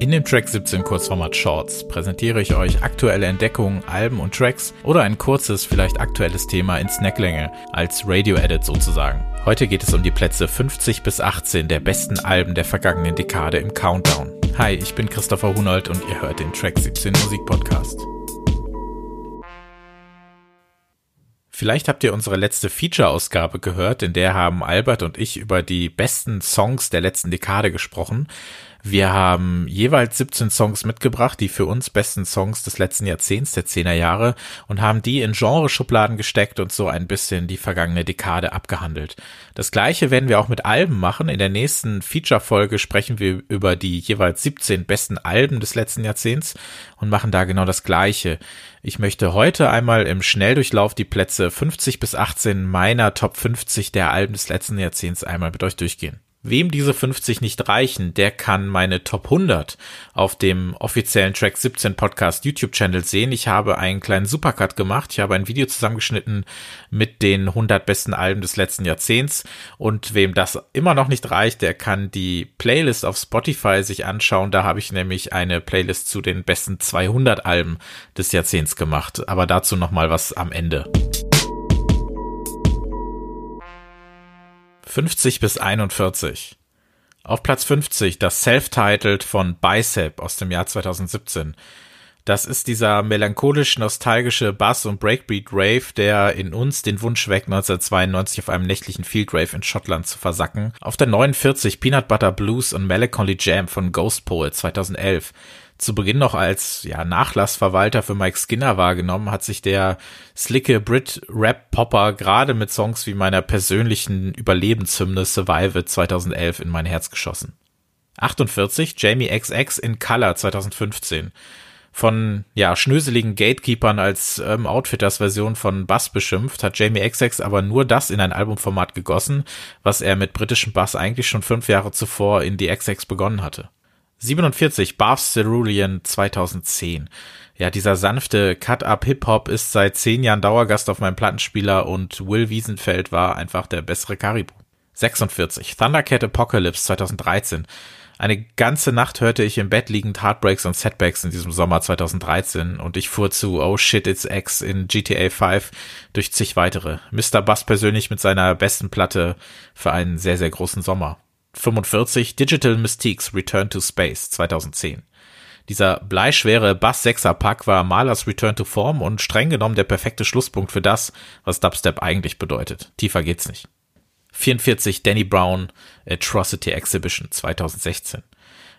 In dem Track 17 Kurzformat Shorts präsentiere ich euch aktuelle Entdeckungen, Alben und Tracks oder ein kurzes, vielleicht aktuelles Thema in Snacklänge, als Radio-Edit sozusagen. Heute geht es um die Plätze 50 bis 18 der besten Alben der vergangenen Dekade im Countdown. Hi, ich bin Christopher Hunold und ihr hört den Track 17 Musik Podcast. Vielleicht habt ihr unsere letzte Feature-Ausgabe gehört, in der haben Albert und ich über die besten Songs der letzten Dekade gesprochen. Wir haben jeweils 17 Songs mitgebracht, die für uns besten Songs des letzten Jahrzehnts, der 10er Jahre, und haben die in Genreschubladen gesteckt und so ein bisschen die vergangene Dekade abgehandelt. Das gleiche werden wir auch mit Alben machen. In der nächsten Feature-Folge sprechen wir über die jeweils 17 besten Alben des letzten Jahrzehnts und machen da genau das gleiche. Ich möchte heute einmal im Schnelldurchlauf die Plätze 50 bis 18 meiner Top 50 der Alben des letzten Jahrzehnts einmal mit euch durchgehen. Wem diese 50 nicht reichen, der kann meine Top 100 auf dem offiziellen Track 17 Podcast YouTube Channel sehen. Ich habe einen kleinen Supercut gemacht. Ich habe ein Video zusammengeschnitten mit den 100 besten Alben des letzten Jahrzehnts. Und wem das immer noch nicht reicht, der kann die Playlist auf Spotify sich anschauen. Da habe ich nämlich eine Playlist zu den besten 200 Alben des Jahrzehnts gemacht. Aber dazu nochmal was am Ende. 50 bis 41. Auf Platz 50 das Self-Titled von Bicep aus dem Jahr 2017. Das ist dieser melancholisch-nostalgische Bass- und Breakbeat-Rave, der in uns den Wunsch weckt, 1992 auf einem nächtlichen Field Rave in Schottland zu versacken. Auf der 49 Peanut Butter Blues und Melancholy Jam von Ghost Poet 2011 zu Beginn noch als ja, Nachlassverwalter für Mike Skinner wahrgenommen, hat sich der slicke Brit-Rap-Popper gerade mit Songs wie meiner persönlichen Überlebenshymne Survival 2011 in mein Herz geschossen. 48 Jamie XX in Color 2015 von ja schnöseligen Gatekeepern als ähm, Outfitters Version von Bass beschimpft, hat Jamie XX aber nur das in ein Albumformat gegossen, was er mit britischem Bass eigentlich schon fünf Jahre zuvor in die XX begonnen hatte. 47, Barf Cerulean 2010. Ja, dieser sanfte Cut-Up-Hip-Hop ist seit zehn Jahren Dauergast auf meinem Plattenspieler und Will Wiesenfeld war einfach der bessere Caribou. 46, Thundercat Apocalypse 2013. Eine ganze Nacht hörte ich im Bett liegend Heartbreaks und Setbacks in diesem Sommer 2013 und ich fuhr zu Oh Shit It's X in GTA 5 durch zig weitere. Mr. Bass persönlich mit seiner besten Platte für einen sehr, sehr großen Sommer. 45 Digital Mystiques Return to Space 2010. Dieser bleischwere Bass-Sechser-Pack war Malers Return to Form und streng genommen der perfekte Schlusspunkt für das, was Dubstep eigentlich bedeutet. Tiefer geht's nicht. 44 Danny Brown Atrocity Exhibition 2016.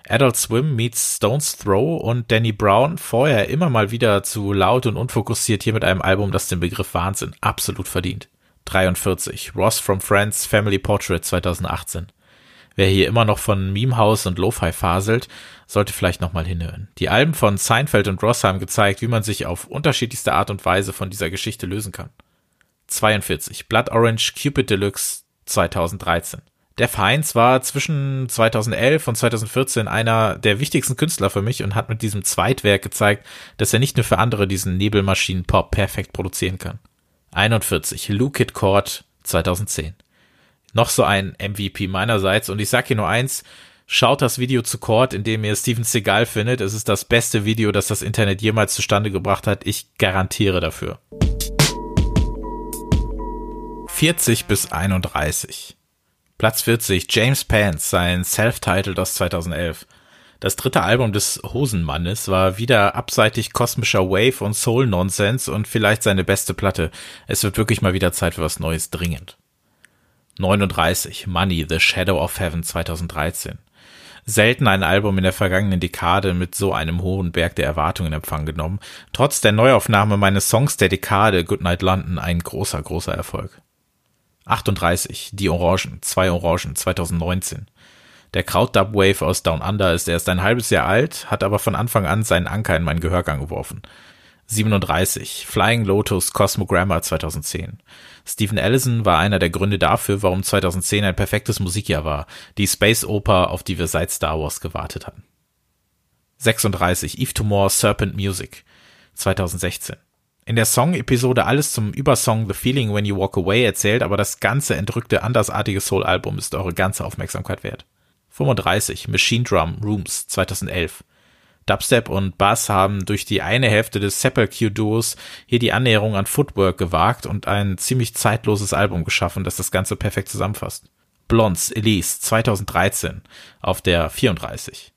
Adult Swim meets Stone's Throw und Danny Brown, vorher immer mal wieder zu laut und unfokussiert hier mit einem Album, das den Begriff Wahnsinn absolut verdient. 43 Ross from Friends Family Portrait 2018. Wer hier immer noch von Meme House und Lo-Fi faselt, sollte vielleicht nochmal hinhören. Die Alben von Seinfeld und Ross haben gezeigt, wie man sich auf unterschiedlichste Art und Weise von dieser Geschichte lösen kann. 42. Blood Orange Cupid Deluxe 2013. Der Heinz war zwischen 2011 und 2014 einer der wichtigsten Künstler für mich und hat mit diesem Zweitwerk gezeigt, dass er nicht nur für andere diesen Nebelmaschinen-Pop perfekt produzieren kann. 41. Luke It Court 2010 noch so ein MVP meinerseits. Und ich sag hier nur eins, schaut das Video zu Court, in dem ihr Steven Seagal findet. Es ist das beste Video, das das Internet jemals zustande gebracht hat. Ich garantiere dafür. 40 bis 31. Platz 40, James Pants, sein Self-Titled aus 2011. Das dritte Album des Hosenmannes war wieder abseitig kosmischer Wave und Soul-Nonsense und vielleicht seine beste Platte. Es wird wirklich mal wieder Zeit für was Neues dringend. 39 Money, The Shadow of Heaven 2013. Selten ein Album in der vergangenen Dekade mit so einem hohen Berg der Erwartungen in Empfang genommen. Trotz der Neuaufnahme meines Songs der Dekade Goodnight London ein großer, großer Erfolg. 38 Die Orangen, zwei Orangen 2019. Der Krautdub Wave aus Down Under ist erst ein halbes Jahr alt, hat aber von Anfang an seinen Anker in meinen Gehörgang geworfen. 37 Flying Lotus Cosmogramma 2010. Stephen Allison war einer der Gründe dafür, warum 2010 ein perfektes Musikjahr war, die Space Oper, auf die wir seit Star Wars gewartet hatten. 36 Eve Tomorrow Serpent Music 2016. In der Song-Episode alles zum Übersong The Feeling When You Walk Away erzählt, aber das ganze entrückte, andersartige Soul-Album ist eure ganze Aufmerksamkeit wert. 35 Machine Drum Rooms 2011. Dubstep und Bass haben durch die eine Hälfte des Sepulchre-Duos hier die Annäherung an Footwork gewagt und ein ziemlich zeitloses Album geschaffen, das das Ganze perfekt zusammenfasst. Blondes Elise 2013 auf der 34.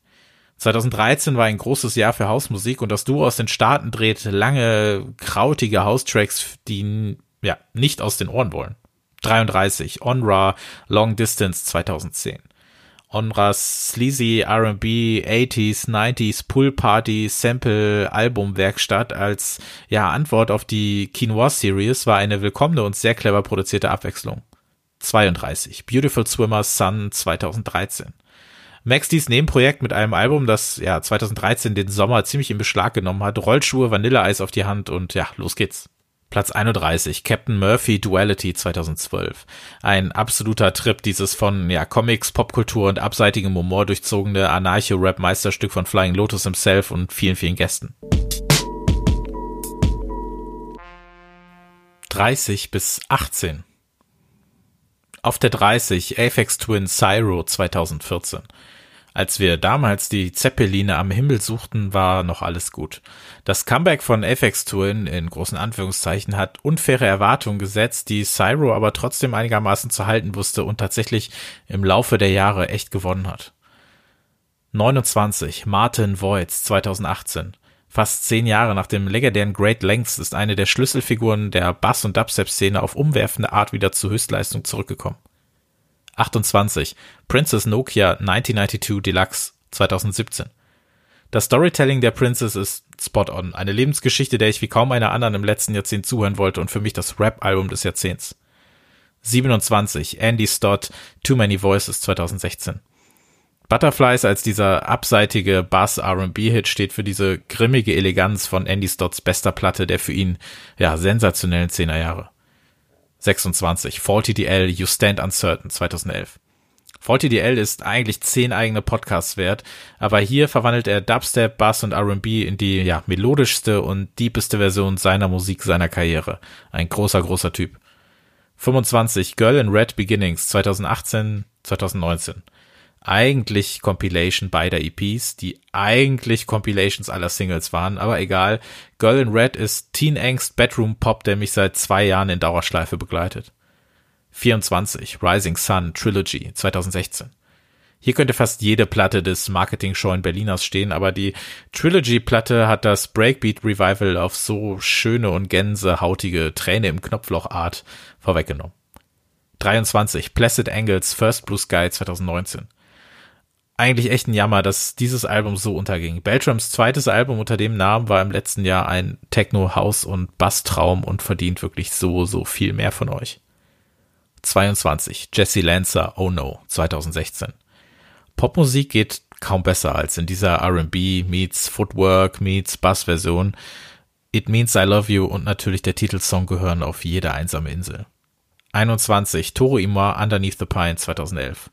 2013 war ein großes Jahr für Hausmusik und das Duo aus den Staaten dreht lange, krautige House-Tracks, die ja nicht aus den Ohren wollen. 33 Onra Long Distance 2010. Onras sleazy R&B 80s, 90s Pool Party Sample Album Werkstatt als ja Antwort auf die Quinoa Series war eine willkommene und sehr clever produzierte Abwechslung. 32 Beautiful Swimmer Sun 2013. Max D's Nebenprojekt mit einem Album, das ja 2013 den Sommer ziemlich in Beschlag genommen hat, Rollschuhe, Vanilleeis auf die Hand und ja, los geht's. Platz 31, Captain Murphy Duality 2012. Ein absoluter Trip, dieses von ja, Comics, Popkultur und abseitigem Humor durchzogene Anarcho-Rap-Meisterstück von Flying Lotus himself und vielen, vielen Gästen. 30 bis 18. Auf der 30 Aphex Twin Cyro 2014. Als wir damals die Zeppeline am Himmel suchten, war noch alles gut. Das Comeback von Aphex Twin in großen Anführungszeichen hat unfaire Erwartungen gesetzt, die Cyro aber trotzdem einigermaßen zu halten wusste und tatsächlich im Laufe der Jahre echt gewonnen hat. 29 Martin Voids 2018 Fast zehn Jahre nach dem legendären Great Lengths ist eine der Schlüsselfiguren der Bass- und Dubstep-Szene auf umwerfende Art wieder zur Höchstleistung zurückgekommen. 28. Princess Nokia 1992 Deluxe 2017. Das Storytelling der Princess ist spot on. Eine Lebensgeschichte, der ich wie kaum einer anderen im letzten Jahrzehnt zuhören wollte und für mich das Rap-Album des Jahrzehnts. 27. Andy Stott Too Many Voices 2016. Butterflies als dieser abseitige Bass R&B Hit steht für diese grimmige Eleganz von Andy Stotts bester Platte der für ihn ja sensationellen Zehnerjahre. 26. Faulty DL You Stand Uncertain 2011. Faulty DL ist eigentlich zehn eigene Podcasts wert, aber hier verwandelt er Dubstep, Bass und R&B in die ja melodischste und deepeste Version seiner Musik seiner Karriere. Ein großer, großer Typ. 25. Girl in Red Beginnings 2018, 2019 eigentlich Compilation beider EPs, die eigentlich Compilations aller Singles waren, aber egal. Girl in Red ist Teen Angst Bedroom Pop, der mich seit zwei Jahren in Dauerschleife begleitet. 24. Rising Sun Trilogy 2016. Hier könnte fast jede Platte des Marketing-Show Berliners stehen, aber die Trilogy-Platte hat das Breakbeat-Revival auf so schöne und gänsehautige Träne im Knopfloch-Art vorweggenommen. 23. Placid Angles First Blue Sky 2019 eigentlich echt ein Jammer, dass dieses Album so unterging. Beltrams zweites Album unter dem Namen war im letzten Jahr ein Techno, House und Bass-Traum und verdient wirklich so, so viel mehr von euch. 22. Jesse Lancer, Oh No, 2016. Popmusik geht kaum besser als in dieser R&B meets Footwork meets Bass-Version. It Means I Love You und natürlich der Titelsong gehören auf jede einsame Insel. 21. Toro Ima Underneath the Pine 2011.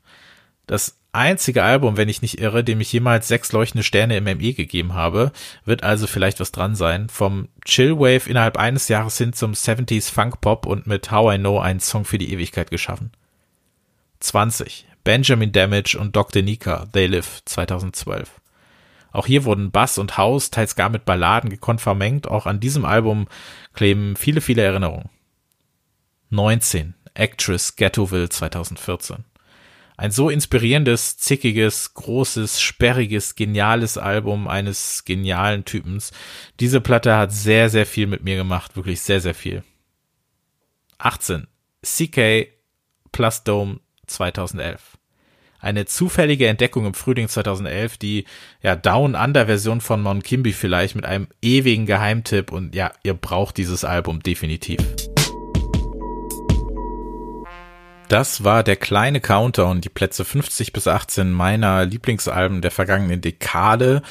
Das einzige Album, wenn ich nicht irre, dem ich jemals sechs leuchtende Sterne im ME gegeben habe, wird also vielleicht was dran sein. Vom Chillwave innerhalb eines Jahres hin zum 70s Funk Pop und mit How I Know einen Song für die Ewigkeit geschaffen. 20. Benjamin Damage und Dr. Nika, They Live, 2012. Auch hier wurden Bass und House teils gar mit Balladen gekonnt. Auch an diesem Album kleben viele, viele Erinnerungen. 19. Actress Ghettoville 2014. Ein so inspirierendes, zickiges, großes, sperriges, geniales Album eines genialen Typens. Diese Platte hat sehr, sehr viel mit mir gemacht, wirklich sehr, sehr viel. 18. CK Plus Dome 2011 eine zufällige Entdeckung im Frühling 2011, die ja Down Under Version von Mon Kimby vielleicht mit einem ewigen Geheimtipp und ja, ihr braucht dieses Album definitiv. Das war der kleine Countdown, die Plätze 50 bis 18 meiner Lieblingsalben der vergangenen Dekade.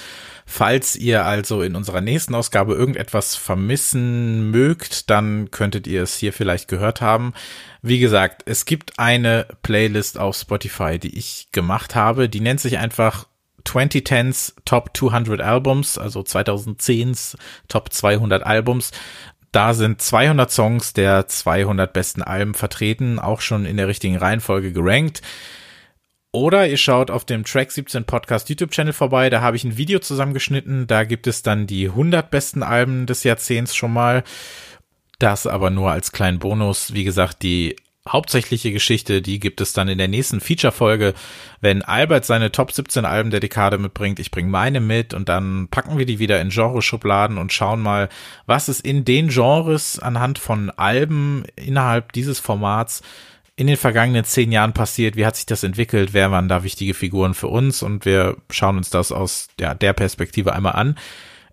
Falls ihr also in unserer nächsten Ausgabe irgendetwas vermissen mögt, dann könntet ihr es hier vielleicht gehört haben. Wie gesagt, es gibt eine Playlist auf Spotify, die ich gemacht habe. Die nennt sich einfach 2010s Top 200 Albums, also 2010s Top 200 Albums. Da sind 200 Songs der 200 besten Alben vertreten, auch schon in der richtigen Reihenfolge gerankt. Oder ihr schaut auf dem Track 17 Podcast YouTube-Channel vorbei, da habe ich ein Video zusammengeschnitten, da gibt es dann die 100 besten Alben des Jahrzehnts schon mal. Das aber nur als kleinen Bonus. Wie gesagt, die hauptsächliche Geschichte, die gibt es dann in der nächsten Feature-Folge, wenn Albert seine Top 17 Alben der Dekade mitbringt. Ich bringe meine mit und dann packen wir die wieder in Genreschubladen und schauen mal, was es in den Genres anhand von Alben innerhalb dieses Formats in den vergangenen zehn Jahren passiert, wie hat sich das entwickelt, wer waren da wichtige Figuren für uns und wir schauen uns das aus ja, der Perspektive einmal an.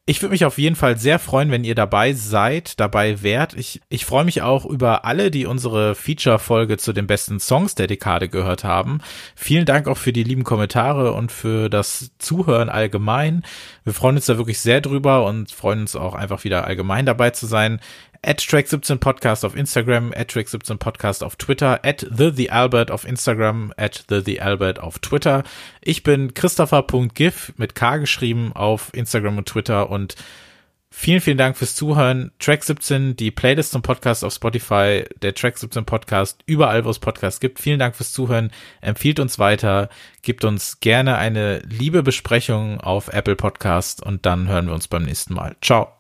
Ich würde mich auf jeden Fall sehr freuen, wenn ihr dabei seid, dabei wärt. Ich, ich freue mich auch über alle, die unsere Feature-Folge zu den besten Songs der Dekade gehört haben. Vielen Dank auch für die lieben Kommentare und für das Zuhören allgemein. Wir freuen uns da wirklich sehr drüber und freuen uns auch einfach wieder allgemein dabei zu sein at Track17 Podcast auf Instagram, at Track17 Podcast auf Twitter, at The The Albert auf Instagram, at The The Albert auf Twitter. Ich bin Christopher.gif mit K geschrieben auf Instagram und Twitter und vielen, vielen Dank fürs Zuhören. Track 17, die Playlist zum Podcast auf Spotify, der Track 17 Podcast, überall, wo es Podcasts gibt. Vielen Dank fürs Zuhören. Empfiehlt uns weiter, gibt uns gerne eine liebe Besprechung auf Apple Podcast und dann hören wir uns beim nächsten Mal. Ciao.